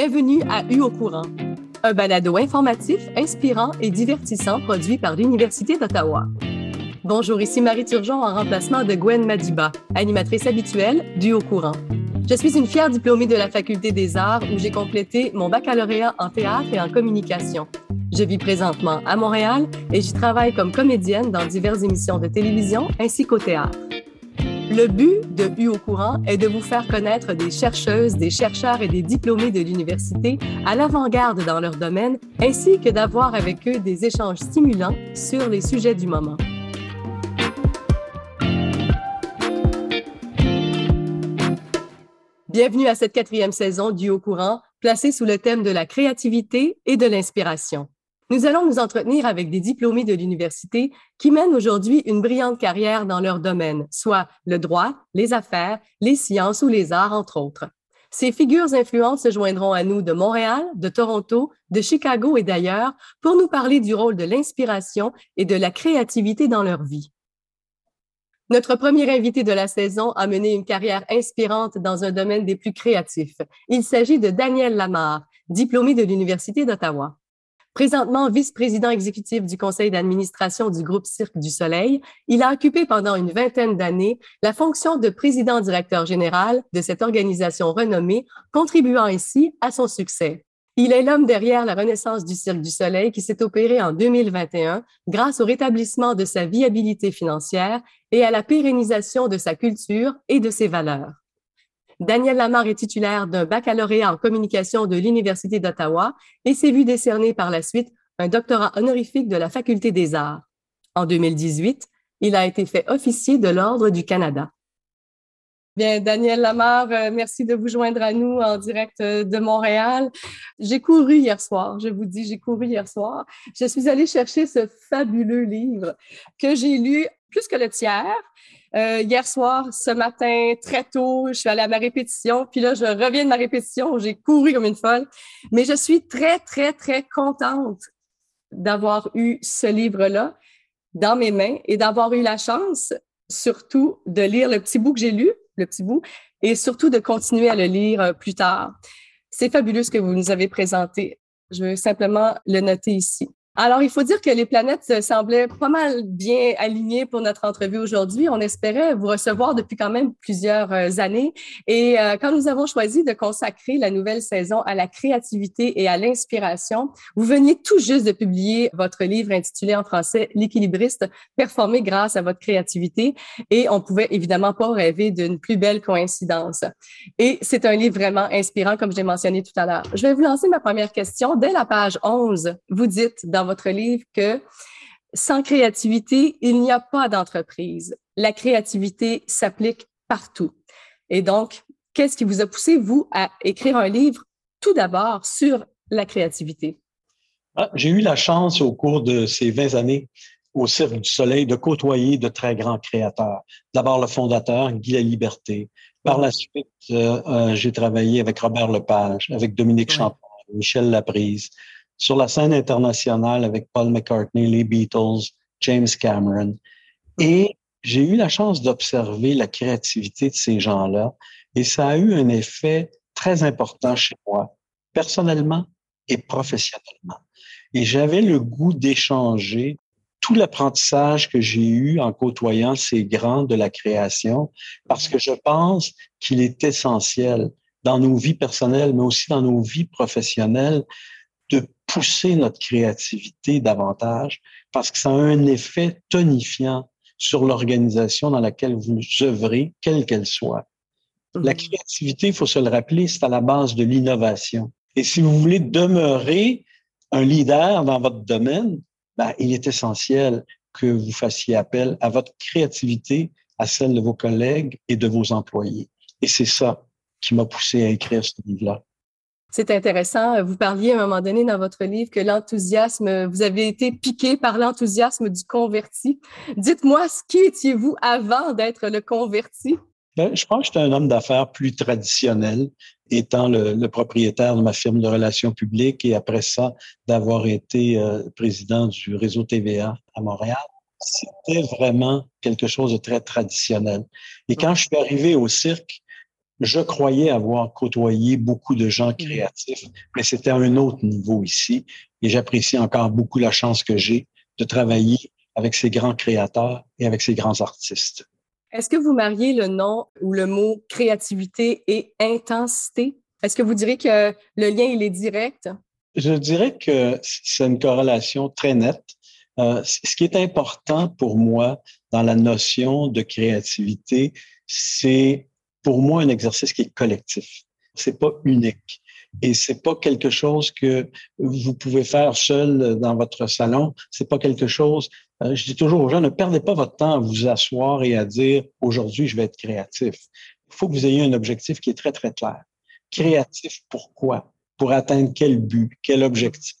Bienvenue à U au courant, un balado informatif, inspirant et divertissant produit par l'Université d'Ottawa. Bonjour, ici Marie Turgeon en remplacement de Gwen Madiba, animatrice habituelle du Au courant. Je suis une fière diplômée de la Faculté des Arts où j'ai complété mon baccalauréat en théâtre et en communication. Je vis présentement à Montréal et j'y travaille comme comédienne dans diverses émissions de télévision ainsi qu'au théâtre. Le but de U au courant est de vous faire connaître des chercheuses, des chercheurs et des diplômés de l'université à l'avant-garde dans leur domaine, ainsi que d'avoir avec eux des échanges stimulants sur les sujets du moment. Bienvenue à cette quatrième saison du Au courant, placée sous le thème de la créativité et de l'inspiration. Nous allons nous entretenir avec des diplômés de l'université qui mènent aujourd'hui une brillante carrière dans leur domaine, soit le droit, les affaires, les sciences ou les arts, entre autres. Ces figures influentes se joindront à nous de Montréal, de Toronto, de Chicago et d'ailleurs pour nous parler du rôle de l'inspiration et de la créativité dans leur vie. Notre premier invité de la saison a mené une carrière inspirante dans un domaine des plus créatifs. Il s'agit de Daniel Lamar, diplômé de l'Université d'Ottawa. Présentement vice-président exécutif du conseil d'administration du groupe Cirque du Soleil, il a occupé pendant une vingtaine d'années la fonction de président-directeur général de cette organisation renommée, contribuant ainsi à son succès. Il est l'homme derrière la renaissance du Cirque du Soleil qui s'est opérée en 2021 grâce au rétablissement de sa viabilité financière et à la pérennisation de sa culture et de ses valeurs. Daniel Lamar est titulaire d'un baccalauréat en communication de l'Université d'Ottawa et s'est vu décerner par la suite un doctorat honorifique de la Faculté des arts. En 2018, il a été fait officier de l'Ordre du Canada. Bien, Daniel Lamar, euh, merci de vous joindre à nous en direct euh, de Montréal. J'ai couru hier soir, je vous dis, j'ai couru hier soir. Je suis allée chercher ce fabuleux livre que j'ai lu plus que le tiers. Euh, hier soir, ce matin, très tôt, je suis allée à ma répétition. Puis là, je reviens de ma répétition. J'ai couru comme une folle. Mais je suis très, très, très contente d'avoir eu ce livre-là dans mes mains et d'avoir eu la chance, surtout, de lire le petit bout que j'ai lu, le petit bout, et surtout de continuer à le lire euh, plus tard. C'est fabuleux ce que vous nous avez présenté. Je veux simplement le noter ici. Alors, il faut dire que les planètes semblaient pas mal bien alignées pour notre entrevue aujourd'hui. On espérait vous recevoir depuis quand même plusieurs euh, années. Et euh, quand nous avons choisi de consacrer la nouvelle saison à la créativité et à l'inspiration, vous veniez tout juste de publier votre livre intitulé en français L'équilibriste, performé grâce à votre créativité. Et on pouvait évidemment pas rêver d'une plus belle coïncidence. Et c'est un livre vraiment inspirant, comme j'ai mentionné tout à l'heure. Je vais vous lancer ma première question. Dès la page 11, vous dites dans votre livre que sans créativité, il n'y a pas d'entreprise. La créativité s'applique partout. Et donc, qu'est-ce qui vous a poussé, vous, à écrire un livre? Tout d'abord sur la créativité? Ah, j'ai eu la chance au cours de ces 20 années au Cirque du Soleil de côtoyer de très grands créateurs. D'abord le fondateur, Guy La Liberté. Par la suite, euh, euh, j'ai travaillé avec Robert Lepage, avec Dominique Champagne, Michel Laprise, sur la scène internationale avec Paul McCartney, les Beatles, James Cameron. Et j'ai eu la chance d'observer la créativité de ces gens-là et ça a eu un effet très important chez moi, personnellement et professionnellement. Et j'avais le goût d'échanger tout l'apprentissage que j'ai eu en côtoyant ces grands de la création, parce que je pense qu'il est essentiel dans nos vies personnelles, mais aussi dans nos vies professionnelles, de pousser notre créativité davantage parce que ça a un effet tonifiant sur l'organisation dans laquelle vous œuvrez, quelle qu'elle soit. La mhm. créativité, il faut se le rappeler, c'est à la base de l'innovation. Et si vous voulez demeurer un leader dans votre domaine, ben, il est essentiel que vous fassiez appel à votre créativité, à celle de vos collègues et de vos employés. Et c'est ça qui m'a poussé à écrire ce livre-là. C'est intéressant. Vous parliez à un moment donné dans votre livre que l'enthousiasme, vous avez été piqué par l'enthousiasme du converti. Dites-moi, qui étiez-vous avant d'être le converti? Ben, je pense que j'étais un homme d'affaires plus traditionnel, étant le, propriétaire de ma firme de relations publiques et après ça, d'avoir été euh, président du réseau TVA à Montréal. C'était vraiment quelque chose de très traditionnel. Et quand je suis arrivé au cirque, je croyais avoir côtoyé beaucoup de gens créatifs, mais c'était un autre niveau ici. Et j'apprécie encore beaucoup la chance que j'ai de travailler avec ces grands créateurs et avec ces grands artistes. Est-ce que vous mariez le nom ou le mot créativité et intensité? Est-ce que vous direz que le lien, il est direct? Je dirais que c'est une corrélation très nette. Euh, ce qui est important pour moi dans la notion de créativité, c'est pour moi un exercice qui est collectif. C'est pas unique. Et c'est pas quelque chose que vous pouvez faire seul dans votre salon. C'est pas quelque chose. Euh, je dis toujours aux gens ne perdez pas votre temps à vous asseoir et à dire aujourd'hui je vais être créatif. Il faut que vous ayez un objectif qui est très très clair. Créatif pourquoi? Pour atteindre quel but Quel objectif?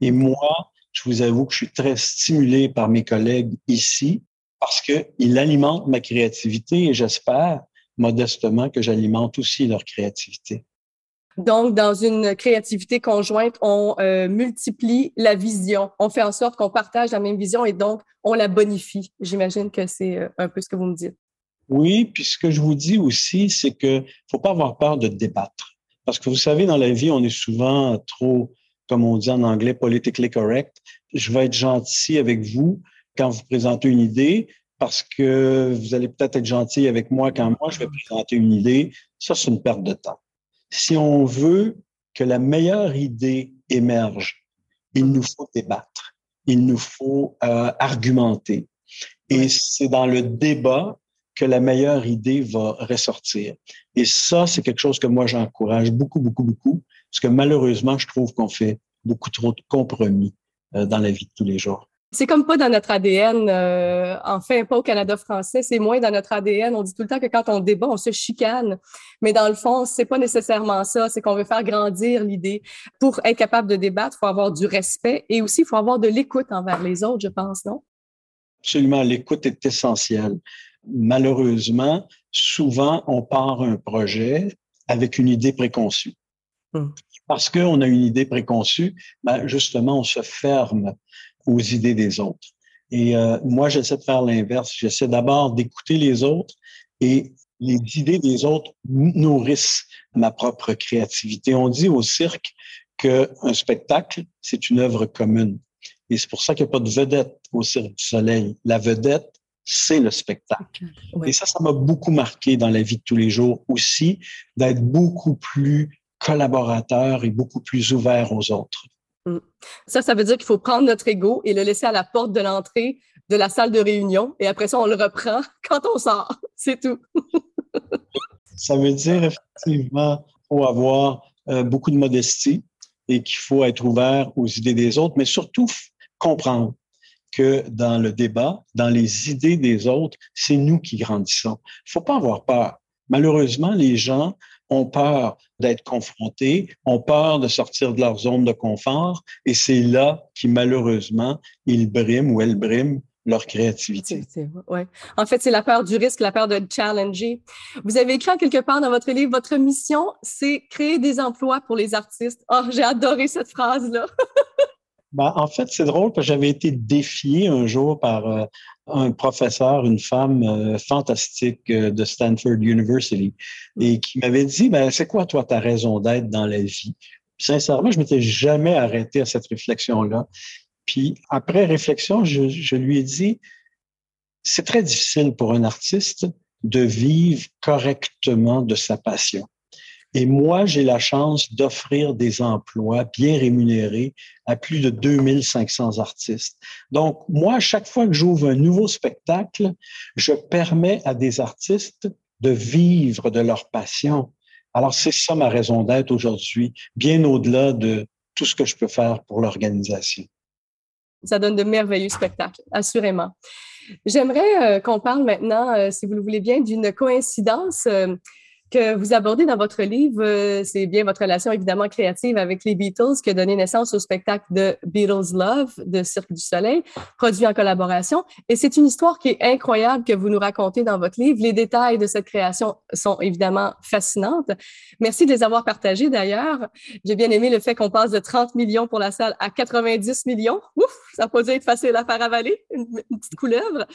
Et moi, je vous avoue que je suis très stimulé par mes collègues ici parce qu'ils alimentent ma créativité et j'espère modestement que j'alimente aussi leur créativité. Donc, dans une créativité conjointe, on euh, multiplie la vision. On fait en sorte qu'on partage la même vision et donc on la bonifie. J'imagine que c'est euh, un peu ce que vous me dites. Oui, puis ce que je vous dis aussi, c'est que faut pas avoir peur de débattre. Parce que vous savez, dans la vie, on est souvent trop, comme on dit en anglais, politically correct. Je vais être gentil avec vous quand vous présentez une idée, parce que vous allez peut-être être gentil avec moi quand moi je vais présenter une idée. Ça, c'est une perte de temps si on veut que la meilleure idée émerge, il nous faut débattre, il nous faut euh, argumenter. Et c'est dans le débat que la meilleure idée va ressortir. Et ça, c'est quelque chose que moi, j'encourage beaucoup, beaucoup, beaucoup, parce que malheureusement, je trouve qu'on fait beaucoup trop de compromis euh, dans la vie de tous les jours. C'est comme pas dans notre ADN, euh, enfin pas au Canada français, c'est moins dans notre ADN. On dit tout le temps que quand on débat, on se chicane, mais dans le fond, c'est pas nécessairement ça. C'est qu'on veut faire grandir l'idée. Pour être capable de débattre, il faut avoir du respect et aussi il faut avoir de l'écoute envers les autres, je pense, non? Absolument, l'écoute est essentielle. Malheureusement, souvent on part un projet avec une idée préconçue. Hum. Parce qu'on a une idée préconçue, ben justement, on se ferme aux idées des autres. Et euh, moi, j'essaie de faire l'inverse. J'essaie d'abord d'écouter les autres et les idées des autres nourrissent ma propre créativité. On dit au cirque qu'un spectacle, c'est une œuvre commune. Et c'est pour ça qu'il n'y a pas de vedette au Cirque du Soleil. La vedette, c'est le spectacle. Et ça, ça m'a beaucoup marqué dans la vie de tous les jours aussi, d'être beaucoup plus collaborateur et beaucoup plus ouvert aux autres. Mm. Ça, ça veut dire qu'il faut prendre notre ego et le laisser à la porte de l'entrée de la salle de réunion et après ça, on le reprend quand on sort. C'est tout. ça veut dire effectivement qu'il faut avoir euh, beaucoup de modestie et qu'il faut être ouvert aux idées des autres, mais surtout comprendre que dans le débat, dans les idées des autres, c'est nous qui grandissons. Il ne faut pas avoir peur. Malheureusement, les gens ont peur d'être confrontés, ont peur de sortir de leur zone de confort, et c'est là qui, malheureusement, ils briment ou elles briment leur créativité. ouais. En fait, c'est la peur du risque, la peur de challenger. Vous avez écrit quelque part dans votre livre, votre mission, c'est créer des emplois pour les artistes. Oh, j'ai adoré cette phrase-là. Ben, en fait, c'est drôle parce que j'avais été défié un jour par euh, un professeur, une femme euh, fantastique euh, de Stanford University, et qui m'avait dit, ben, c'est quoi, toi, ta raison d'être dans la vie? sincèrement, je m'étais jamais arrêté à cette réflexion-là. Puis après réflexion, je, je lui ai dit, c'est très difficile pour un artiste de vivre correctement de sa passion. Et moi, j'ai la chance d'offrir des emplois bien rémunérés à plus de 2500 artistes. Donc, moi, chaque fois que j'ouvre un nouveau spectacle, je permets à des artistes de vivre de leur passion. Alors, c'est ça ma raison d'être aujourd'hui, bien au-delà de tout ce que je peux faire pour l'organisation. Ça donne de merveilleux spectacles, assurément. J'aimerais euh, qu'on parle maintenant, euh, si vous le voulez bien, d'une coïncidence. Euh, que vous abordez dans votre livre, euh, c'est bien votre relation évidemment créative avec les Beatles qui a donné naissance au spectacle de Beatles Love de Cirque du Soleil, produit en collaboration. Et c'est une histoire qui est incroyable que vous nous racontez dans votre livre. Les détails de cette création sont évidemment fascinantes. Merci de les avoir partagés d'ailleurs. J'ai bien aimé le fait qu'on passe de 30 millions pour la salle à 90 millions. Ouf, ça n'a être facile à faire avaler, une, petite couleuvre.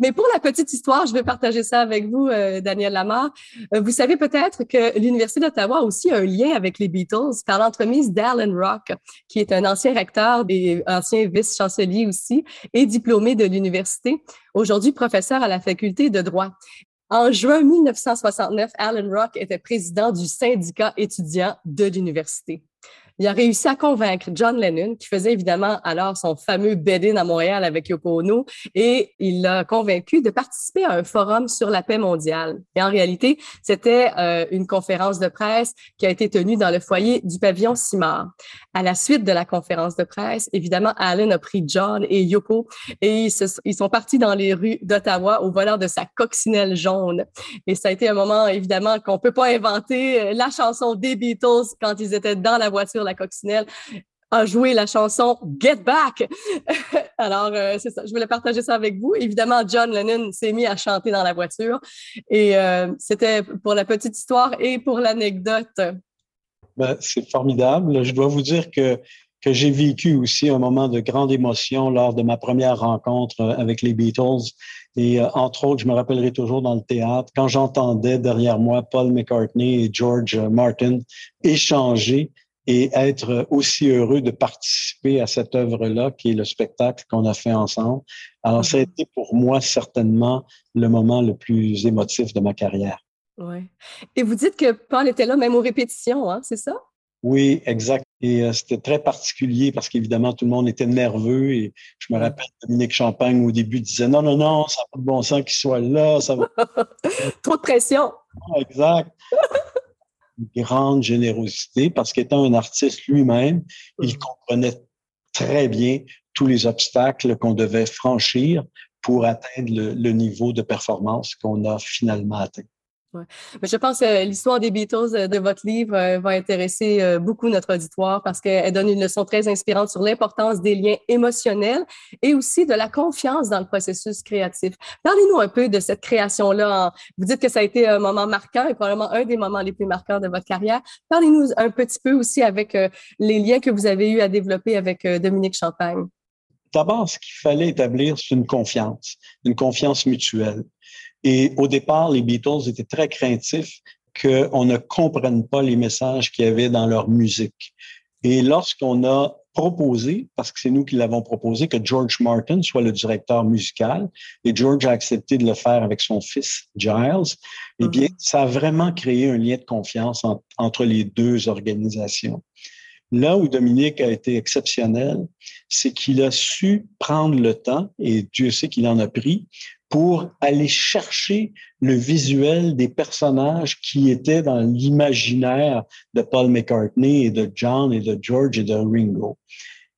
Mais pour la petite histoire, je vais partager ça avec vous, euh, Daniel Lamar. Euh, vous savez, que peut-être que l'Université d'Ottawa a aussi un lien avec les Beatles par l'entremise d'Alan Rock, qui est un ancien recteur et ancien vice-chancelier aussi et diplômé de l'université, aujourd'hui professeur à la faculté de droit. En juin 1969, Alan Rock était président du syndicat étudiant de l'université il a réussi à convaincre John Lennon, qui faisait évidemment alors son fameux bed-in à Montréal avec Yoko Ono, et il l'a convaincu de participer à un forum sur la paix mondiale. Et en réalité, c'était euh, une conférence de presse qui a été tenue dans le foyer du pavillon Simard. À la suite de la conférence de presse, évidemment, Alan a pris John et Yoko et ils, ils sont partis dans les rues d'Ottawa au volant de sa coccinelle jaune. Et ça a été un moment, évidemment, qu'on peut pas inventer. La chanson des Beatles quand ils étaient dans la voiture la coccinelle, a joué la chanson Get Back. Alors, euh, c'est ça. Je voulais partager ça avec vous. Évidemment, John Lennon s'est mis à chanter dans la voiture. Et euh, c'était pour la petite histoire et pour l'anecdote. Ben, c'est formidable. Je dois vous dire que, que j'ai vécu aussi un moment de grande émotion lors de ma première rencontre avec les Beatles. Et euh, entre autres, je me rappellerai toujours dans le théâtre, quand j'entendais derrière moi Paul McCartney et George Martin échanger et être aussi heureux de participer à cette œuvre-là, qui est le spectacle qu'on a fait ensemble. Alors, ça a mm-hmm. été pour moi certainement le moment le plus émotif de ma carrière. Oui. Et vous dites que Paul était là même aux répétitions, hein, c'est ça? Oui, exact. Et euh, c'était très particulier parce qu'évidemment, tout le monde était nerveux. Et je me rappelle, Dominique Champagne, au début, disait non, non, non, ça n'a pas de bon sens qu'il soit là. Ça va... Trop de pression. exact grande générosité parce qu'étant un artiste lui-même, il mm. comprenait très bien tous les obstacles qu'on devait franchir pour atteindre le, niveau de performance qu'on a finalement atteint. Mais je pense que l'histoire des Beatles euh, de votre livre euh, va intéresser euh, beaucoup notre auditoire parce qu'elle donne une leçon très inspirante sur l'importance des liens émotionnels et aussi de la confiance dans le processus créatif. Parlez-nous un peu de cette création-là. Vous dites que ça a été un moment marquant et probablement un des moments les plus marquants de votre carrière. Parlez-nous un petit peu aussi avec les liens que vous avez eu à développer avec Dominique Champagne. D'abord, ce qu'il fallait établir, c'est une confiance, une confiance mutuelle. Et au départ, les Beatles étaient très craintifs qu'on ne comprenne pas les messages qu'il y avait dans leur musique. Et lorsqu'on a proposé, parce que c'est nous qui l'avons proposé, que George Martin soit le directeur musical, et George a accepté de le faire avec son fils Giles, eh bien, mm-hmm. ça a vraiment créé un lien de confiance entre les deux organisations. Là où Dominique a été exceptionnel, c'est qu'il a su prendre le temps, et Dieu sait qu'il en a pris, pour aller chercher le visuel des personnages qui étaient dans l'imaginaire de Paul McCartney et de John et de George et de Ringo.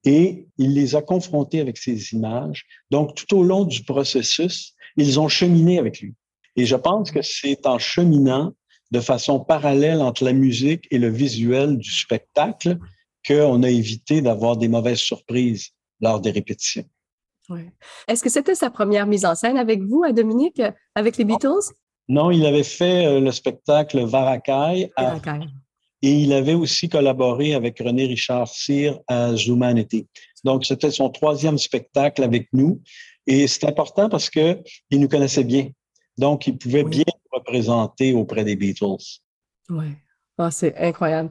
Et il les a confrontés avec ces images. Donc, tout au long du processus, ils ont cheminé avec lui. Et je pense que c'est en cheminant de façon parallèle entre la musique et le visuel du spectacle qu'on a évité d'avoir des mauvaises surprises lors des répétitions. Est-ce que c'était sa première mise en scène avec vous, à Dominique, avec les Beatles? Non, il avait fait euh, le spectacle Varakai. et il avait aussi collaboré avec René Richard Cyr à Zumanity. Donc, c'était son troisième spectacle avec nous. Et c'est important parce qu'il nous connaissait bien. Donc, il pouvait bien représenter auprès des Beatles. Oui. Ah, c'est incroyable.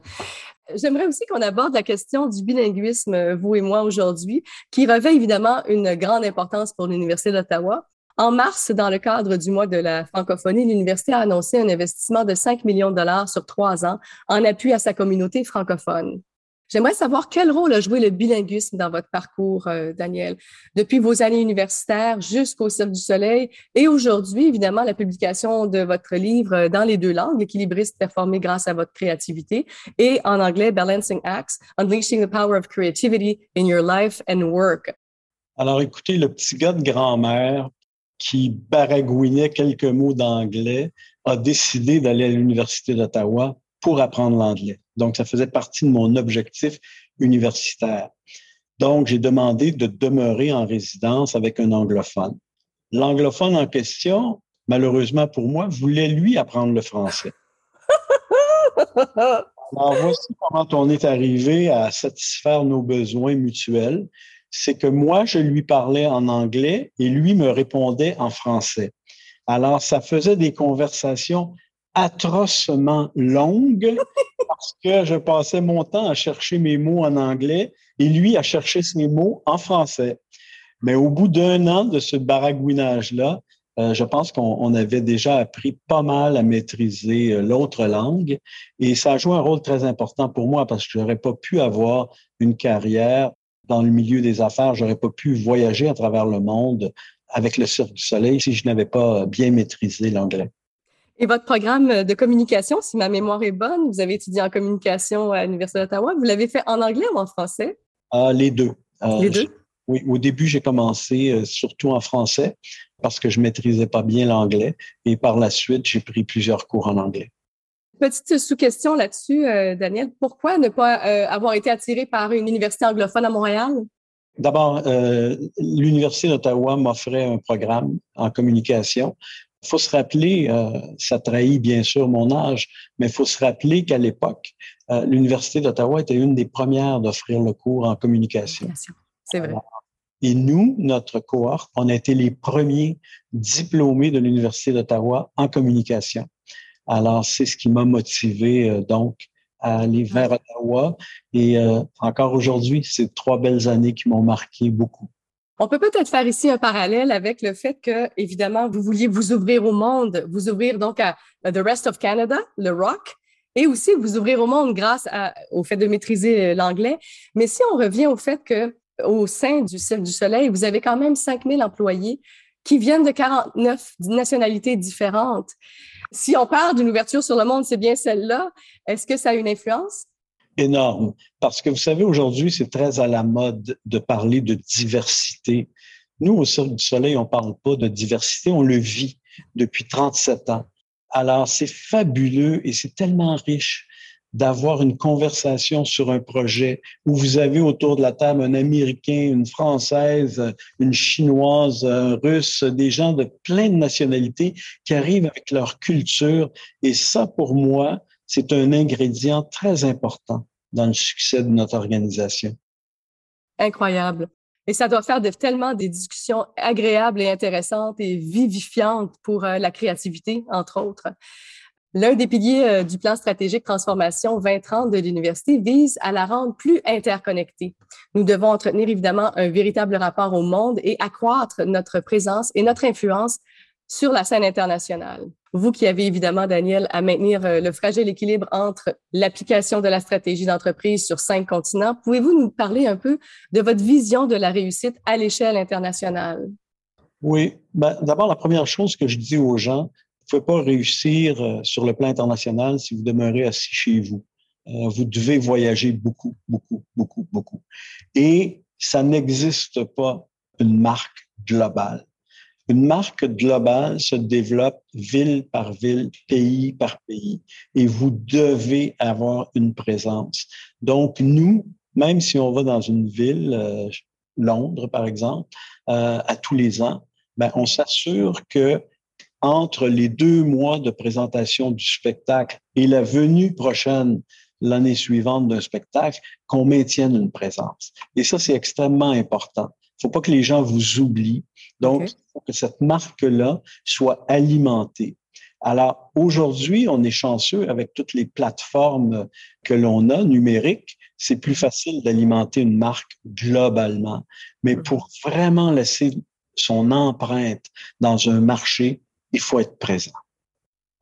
J'aimerais aussi qu'on aborde la question du bilinguisme, vous et moi, aujourd'hui, qui revêt évidemment une grande importance pour l'Université d'Ottawa. En mars, dans le cadre du mois de la francophonie, l'université a annoncé un investissement de 5 millions de dollars sur trois ans en appui à sa communauté francophone. J'aimerais savoir quel rôle a joué le bilinguisme dans votre parcours, euh, Daniel, depuis vos années universitaires jusqu'au Cirque du Soleil et aujourd'hui, évidemment, la publication de votre livre euh, dans les deux langues, L'équilibriste performé grâce à votre créativité, et en anglais, Balancing Acts, Unleashing the Power of Creativity in Your Life and Work. Alors, écoutez, le petit gars de grand-mère qui baragouinait quelques mots d'anglais a décidé d'aller à l'Université d'Ottawa pour apprendre l'anglais. Donc, ça faisait partie de mon objectif universitaire. Donc, j'ai demandé de demeurer en résidence avec un anglophone. L'anglophone en question, malheureusement pour moi, voulait lui apprendre le français. Alors, voici comment on est arrivé à satisfaire nos besoins mutuels. C'est que moi, je lui parlais en anglais et lui me répondait en français. Alors, ça faisait des conversations atrocement longue parce que je passais mon temps à chercher mes mots en anglais et lui à chercher ses mots en français. Mais au bout d'un an de ce baragouinage-là, euh, je pense qu'on avait déjà appris pas mal à maîtriser euh, l'autre langue et ça a joué un rôle très important pour moi parce que j'aurais pas pu avoir une carrière dans le milieu des affaires, j'aurais pas pu voyager à travers le monde avec le Cirque du Soleil si je n'avais pas bien maîtrisé l'anglais. Et votre programme de communication, si ma mémoire est bonne, vous avez étudié en communication à l'Université d'Ottawa, vous l'avez fait en anglais ou en français? Ah, les deux. Euh, les deux? Oui, au début, j'ai commencé euh, surtout en français parce que je maîtrisais pas bien l'anglais et par la suite, j'ai pris plusieurs cours en anglais. Petite sous-question là-dessus, euh, Daniel. Pourquoi ne pas avoir été attiré par une université anglophone à Montréal? D'abord, l'Université d'Ottawa m'offrait un programme en communication. Il faut se rappeler, ça trahit bien sûr mon âge, mais il faut se rappeler qu'à l'époque, l'Université d'Ottawa était une des premières d'offrir le cours en communication. C'est vrai. Et nous, notre cohorte, on a été les premiers diplômés de l'Université d'Ottawa en communication. Alors, c'est ce qui m'a motivé euh, donc à aller vers Ottawa. Et euh, encore aujourd'hui, c'est trois belles années qui m'ont marqué beaucoup. On peut peut-être faire ici un parallèle avec le fait que, évidemment, vous vouliez vous ouvrir au monde, vous ouvrir donc à, The Rest of Canada, le rock, et aussi vous ouvrir au monde grâce au fait de maîtriser euh, l'anglais. Mais si on revient au fait que au sein du Cirque du Soleil, vous avez quand même 5000 employés qui viennent de 49 nationalités différentes. Si on parle d'une ouverture sur le monde, c'est bien celle-là. Est-ce que ça a une influence? Énorme. Parce que vous savez, aujourd'hui, c'est très à la mode de parler de diversité. Nous, au Cirque du Soleil, on ne parle pas de diversité, on le vit depuis 37 ans. Alors, c'est fabuleux et c'est tellement riche d'avoir une conversation sur un projet où vous avez autour de la table un Américain, une Française, une Chinoise, un Russe, des gens de plein de nationalités qui arrivent avec leur culture. Et ça, pour moi, c'est un ingrédient très important dans le succès de notre organisation. Incroyable. Et ça doit faire tellement des discussions agréables et intéressantes et vivifiantes pour euh, la créativité, entre autres. L'un des piliers euh, du plan stratégique transformation 2030 de l'université vise à la rendre plus interconnectée. Nous devons entretenir évidemment un véritable rapport au monde et accroître notre présence et notre influence sur la scène internationale. Vous qui avez évidemment, Daniel, à maintenir euh, le fragile équilibre entre l'application de la stratégie d'entreprise sur cinq continents, pouvez-vous nous parler un peu de votre vision de la réussite à l'échelle internationale? Oui, ben, d'abord, la première chose que je dis aux gens, ne pouvez pas réussir euh, sur le plan international si vous demeurez assis chez vous. Euh, vous devez voyager beaucoup, beaucoup, beaucoup, beaucoup. Et ça n'existe pas une marque globale. Une marque globale se développe ville par ville, pays par pays, et vous devez avoir une présence. Donc, nous, même si on va dans une ville, euh, Londres par exemple, à tous les ans, ben, on s'assure que entre les deux mois de présentation du spectacle et la venue prochaine l'année suivante d'un spectacle, qu'on maintienne une présence. Et ça, c'est extrêmement important. Il ne faut pas que les gens vous oublient. Donc, il faut que cette marque-là soit alimentée. Alors, aujourd'hui, on est chanceux avec toutes les plateformes que l'on a numériques. C'est plus facile d'alimenter une marque globalement. Mais pour vraiment laisser son empreinte dans un marché, il faut être présent.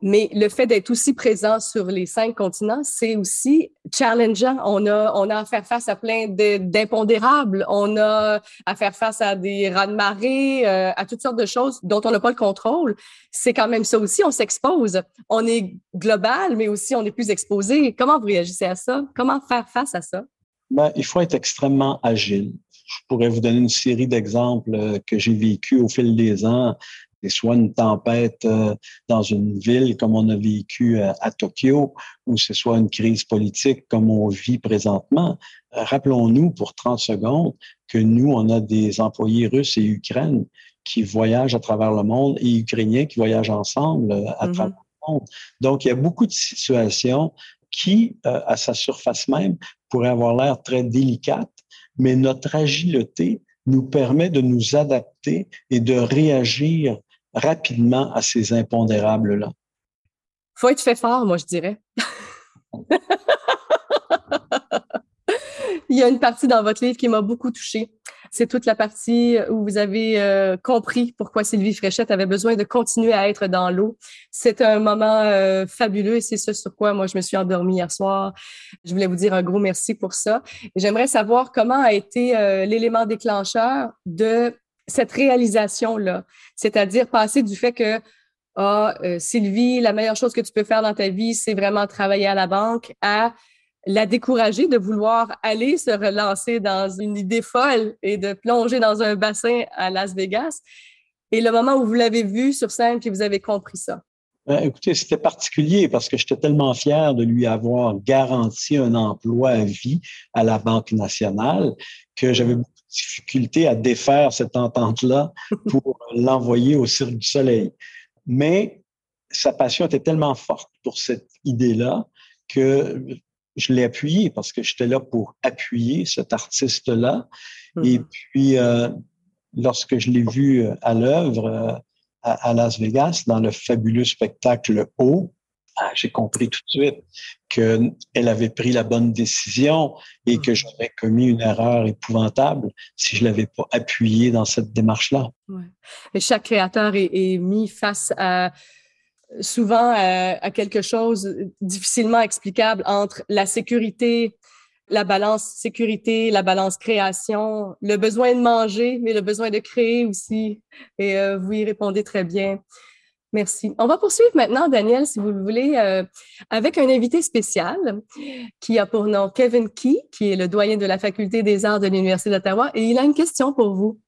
Mais le fait d'être aussi présent sur les cinq continents, c'est aussi challengeant. On a, on a à faire face à plein d'impondérables. On a à faire face à des rats de marée, euh, à toutes sortes de choses dont on n'a pas le contrôle. C'est quand même ça aussi. On s'expose. On est global, mais aussi on est plus exposé. Comment vous réagissez à ça? Comment faire face à ça? Ben, il faut être extrêmement agile. Je pourrais vous donner une série d'exemples euh, que j'ai vécu au fil des ans c'est soit une tempête euh, dans une ville comme on a vécu euh, à, Tokyo, ou ce soit une crise politique comme on vit présentement. Euh, rappelons-nous pour 30 secondes que nous, on a des employés russes et ukrainiens qui voyagent à travers le monde et ukrainiens qui voyagent ensemble à mm-hmm. travers le monde. Donc, il y a beaucoup de situations qui, à sa surface même, pourraient avoir l'air très délicates, mais notre agilité nous permet de nous adapter et de réagir rapidement à ces impondérables-là. faut être fait fort, moi, je dirais. Il y a une partie dans votre livre qui m'a beaucoup touchée. C'est toute la partie où vous avez euh, compris pourquoi Sylvie Fréchette avait besoin de continuer à être dans l'eau. C'est un moment euh, fabuleux et c'est ce sur quoi moi je me suis endormie hier soir. Je voulais vous dire un gros merci pour ça. J'aimerais savoir comment a été euh, l'élément déclencheur de cette réalisation-là, c'est-à-dire passer du fait que ah, Sylvie, la meilleure chose que tu peux faire dans ta vie, c'est vraiment travailler à la banque, à la décourager de vouloir aller se relancer dans une idée folle et de plonger dans un bassin à Las Vegas. Et le moment où vous l'avez vu sur scène, puis vous avez compris ça. Ben, écoutez, c'était particulier parce que j'étais tellement fier de lui avoir garanti un emploi à vie à la Banque nationale que j'avais difficulté à défaire cette entente-là pour l'envoyer au Cirque du Soleil. Mais sa passion était tellement forte pour cette idée-là que je l'ai appuyé parce que j'étais là pour appuyer cet artiste-là. Et mhm. puis, euh, lorsque je l'ai vu euh, à l'œuvre euh, à, Las Vegas, dans le fabuleux spectacle O, ah, j'ai compris tout de suite qu'elle avait pris la bonne décision et que mhm. j'aurais commis une erreur épouvantable si je l'avais pas appuyé dans cette démarche-là. Ouais. Chaque créateur est mis face à souvent à, quelque chose difficilement explicable entre la sécurité, la balance sécurité, la balance création, le besoin de manger, mais le besoin de créer aussi. Et euh, vous y répondez très bien. Merci. On va poursuivre maintenant, Daniel, si vous le voulez, euh, avec un invité spécial qui a pour nom Kevin Key, qui est le doyen de la Faculté des arts de l'Université d'Ottawa, et il a une question pour vous.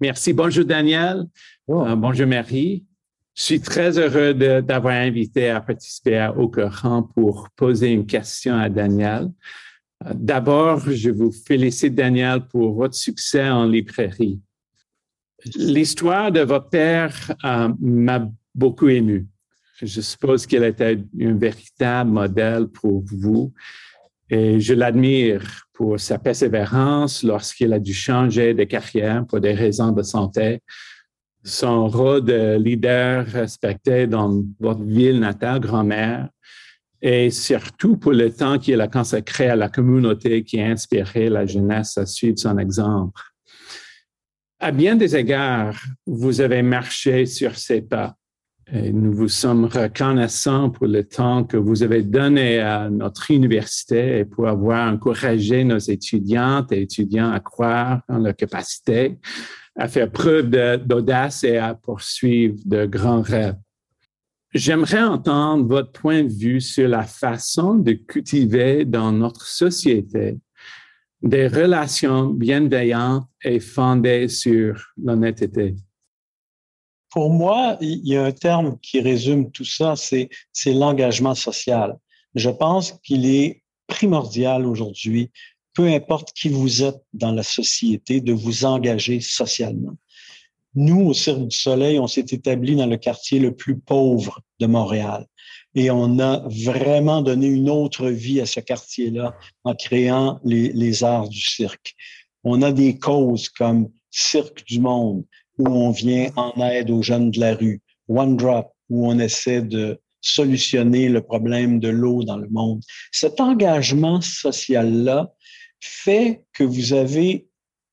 Merci. Bonjour, Daniel. Oh. Euh, bonjour, Marie. Je suis très heureux d'avoir invité à participer à Au pour poser une question à Daniel. D'abord, je vous félicite, Daniel, pour votre succès en librairie. L'histoire de votre père euh, m'a beaucoup ému. Je suppose qu'il était un véritable modèle pour vous et je l'admire pour sa persévérance lorsqu'il a dû changer de carrière pour des raisons de santé son rôle de leader respecté dans votre ville natale, grand-mère, et surtout pour le temps qu'il a consacré à la communauté qui a inspiré la jeunesse à suivre son exemple. À bien des égards, vous avez marché sur ses pas. Et nous vous sommes reconnaissants pour le temps que vous avez donné à notre université et pour avoir encouragé nos étudiantes et étudiants à croire en leur capacité à faire preuve d'audace et à poursuivre de grands rêves. J'aimerais entendre votre point de vue sur la façon de cultiver dans notre société des relations bienveillantes et fondées sur l'honnêteté. Pour moi, il y a un terme qui résume tout ça, c'est l'engagement social. Je pense qu'il est primordial aujourd'hui peu importe qui vous êtes dans la société, de vous engager socialement. Nous, au Cirque du Soleil, on s'est établi dans le quartier le plus pauvre de Montréal. Et on a vraiment donné une autre vie à ce quartier-là en créant les, arts du cirque. On a des causes comme Cirque du Monde, où on vient en aide aux jeunes de la rue, One Drop, où on essaie de solutionner le problème de l'eau dans le monde. Cet engagement social-là, fait que vous avez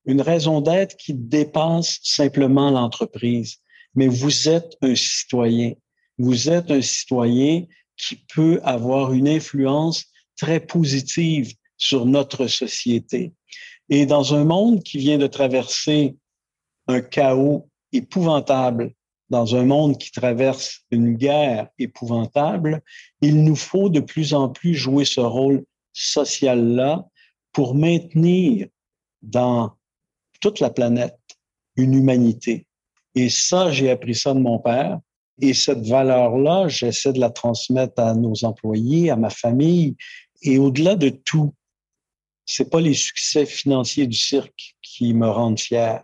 une raison d'être qui dépasse simplement l'entreprise, mais vous êtes un citoyen. Vous êtes un citoyen qui peut avoir une influence très positive sur notre société. Et dans un monde qui vient de traverser un chaos épouvantable, dans un monde qui traverse une guerre épouvantable, il nous faut de plus en plus jouer ce rôle social-là pour maintenir dans toute la planète une humanité. Et ça, j'ai appris ça de mon père. Et cette valeur-là, j'essaie de la transmettre à nos employés, à ma famille. Et au-delà de tout, c'est pas les succès financiers du cirque qui me rendent fier.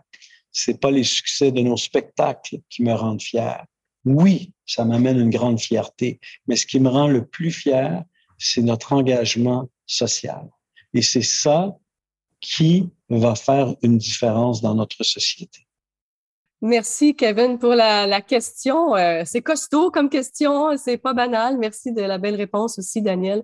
C'est pas les succès de nos spectacles qui me rendent fier. Oui, ça m'amène une grande fierté, mais ce qui me rend le plus fier, c'est notre engagement social. Et c'est ça qui va faire une différence dans notre société. Merci, Kevin, pour la, question. Euh, c'est costaud comme question, c'est pas banal. Merci de la belle réponse aussi, Daniel.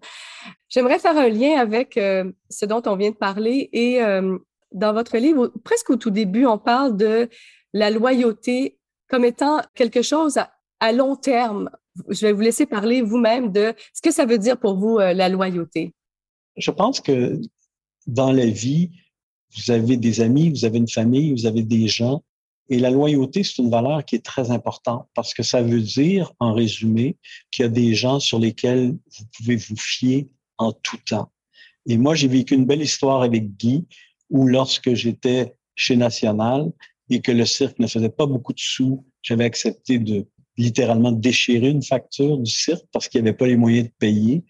J'aimerais faire un lien avec euh, ce dont on vient de parler. Et euh, dans votre livre, presque au tout début, on parle de la loyauté comme étant quelque chose à, long terme. Je vais vous laisser parler vous-même de ce que ça veut dire pour vous, la loyauté. Je pense que dans la vie, vous avez des amis, vous avez une famille, vous avez des gens et la loyauté, c'est une valeur qui est très importante parce que ça veut dire, en résumé, qu'il y a des gens sur lesquels vous pouvez vous fier en tout temps. Et moi, j'ai vécu une belle histoire avec Guy où lorsque j'étais chez National et que le cirque ne faisait pas beaucoup de sous, j'avais accepté de littéralement déchirer une facture du cirque parce qu'il n'y avait pas les moyens de payer.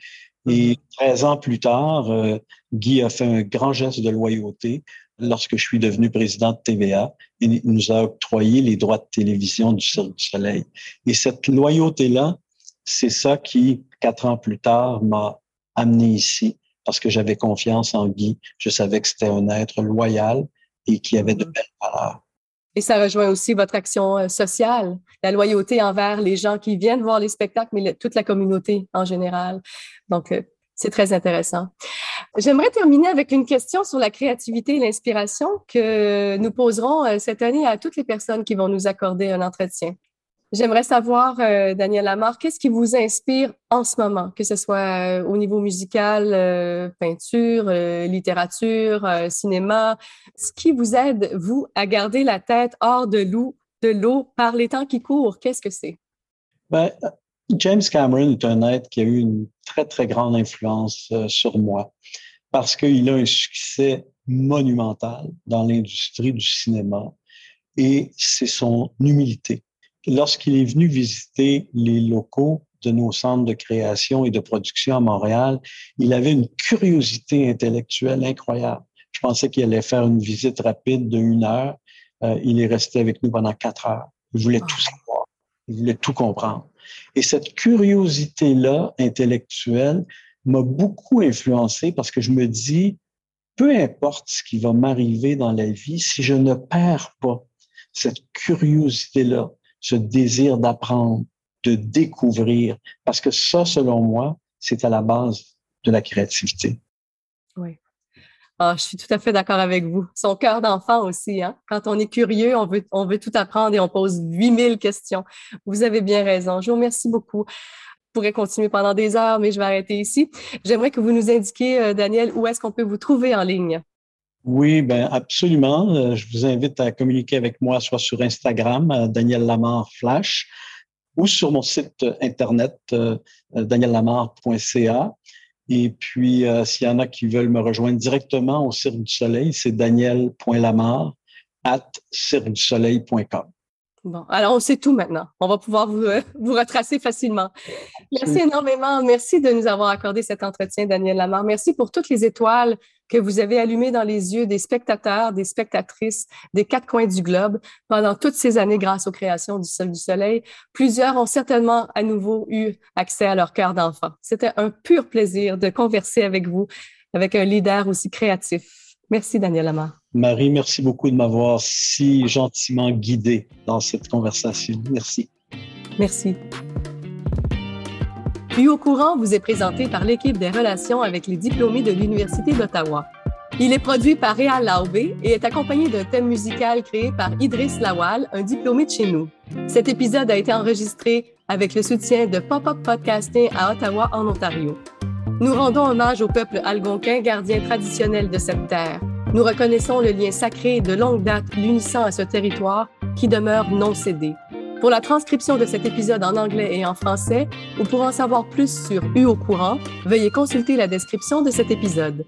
Et 13 ans plus tard, euh, Guy a fait un grand geste de loyauté lorsque je suis devenu président de TVA, il nous a octroyé les droits de télévision du Cirque du Soleil. Et cette loyauté-là, c'est ça qui, quatre ans plus tard, m'a amené ici parce que j'avais confiance en Guy. Je savais que c'était un être loyal et qui avait de mm-hmm. belles valeurs. Et ça rejoint aussi votre action euh, sociale, la loyauté envers les gens qui viennent voir les spectacles, mais toute la communauté en général. Donc, euh, c'est très intéressant. J'aimerais terminer avec une question sur la créativité et l'inspiration que nous poserons euh, cette année à toutes les personnes qui vont nous accorder un entretien. J'aimerais savoir, euh, Daniel Lamar, qu'est-ce qui vous inspire en ce moment, que ce soit euh, au niveau musical, peinture, littérature, cinéma, ce qui vous aide, vous, à garder la tête hors de l'eau, de l'eau par les temps qui courent, qu'est-ce que c'est? Ben, James Cameron est un être qui a eu une très, très grande influence euh, sur moi parce qu'il a un succès monumental dans l'industrie du cinéma et c'est son humilité. Lorsqu'il est venu visiter les locaux de nos centres de création et de production à Montréal, il avait une curiosité intellectuelle incroyable. Je pensais qu'il allait faire une visite rapide de une heure. Euh, il est resté avec nous pendant quatre heures. Il voulait tout savoir. Il voulait tout comprendre. Et cette curiosité-là intellectuelle m'a beaucoup influencé parce que je me dis, peu importe ce qui va m'arriver dans la vie, si je ne perds pas cette curiosité-là, ce désir d'apprendre, de découvrir, parce que ça, selon moi, c'est à la base de la créativité. Oui. Ah, je suis tout à fait d'accord avec vous. Son cœur d'enfant aussi. Hein? Quand on est curieux, on veut, on veut tout apprendre et on pose 8000 questions. Vous avez bien raison. Je vous remercie beaucoup. Je pourrais continuer pendant des heures, mais je vais arrêter ici. J'aimerais que vous nous indiquiez, euh, Daniel, où est-ce qu'on peut vous trouver en ligne? Oui, ben absolument. Euh, je vous invite à communiquer avec moi, soit sur Instagram, euh, Daniel Lamar Flash, ou sur mon site internet, daniellamar.ca. Et puis, euh, s'il y en a qui veulent me rejoindre directement au Cirque du Soleil, c'est daniel.lamar at cirquedusoleil.com. Bon, alors on sait tout maintenant. On va pouvoir vous, euh, vous retracer facilement. Merci énormément. Merci de nous avoir accordé cet entretien, Daniel Lamar. Merci pour toutes les étoiles que vous avez allumées dans les yeux des spectateurs, des spectatrices des quatre coins du globe pendant toutes ces années grâce aux créations du Sol du Soleil. Plusieurs ont certainement à nouveau eu accès à leur cœur d'enfant. C'était un pur plaisir de converser avec vous, avec un leader aussi créatif. Merci, Daniel Lamar. Marie, merci beaucoup de m'avoir si gentiment guidé dans cette conversation. Merci. Merci. Puis au courant vous est présenté par l'équipe des relations avec les diplômés de l'Université d'Ottawa. Il est produit par Réal Laubé et est accompagné d'un thème musical créé par Idriss Lawal, un diplômé de chez nous. Cet épisode a été enregistré avec le soutien de Pop-Up Podcasting à Ottawa, en Ontario. Nous rendons hommage au peuple algonquin, gardien traditionnel de cette terre. Nous reconnaissons le lien sacré de longue date l'unissant à ce territoire qui demeure non cédé. Pour la transcription de cet épisode en anglais et en français, ou pour en savoir plus sur U au courant, veuillez consulter la description de cet épisode.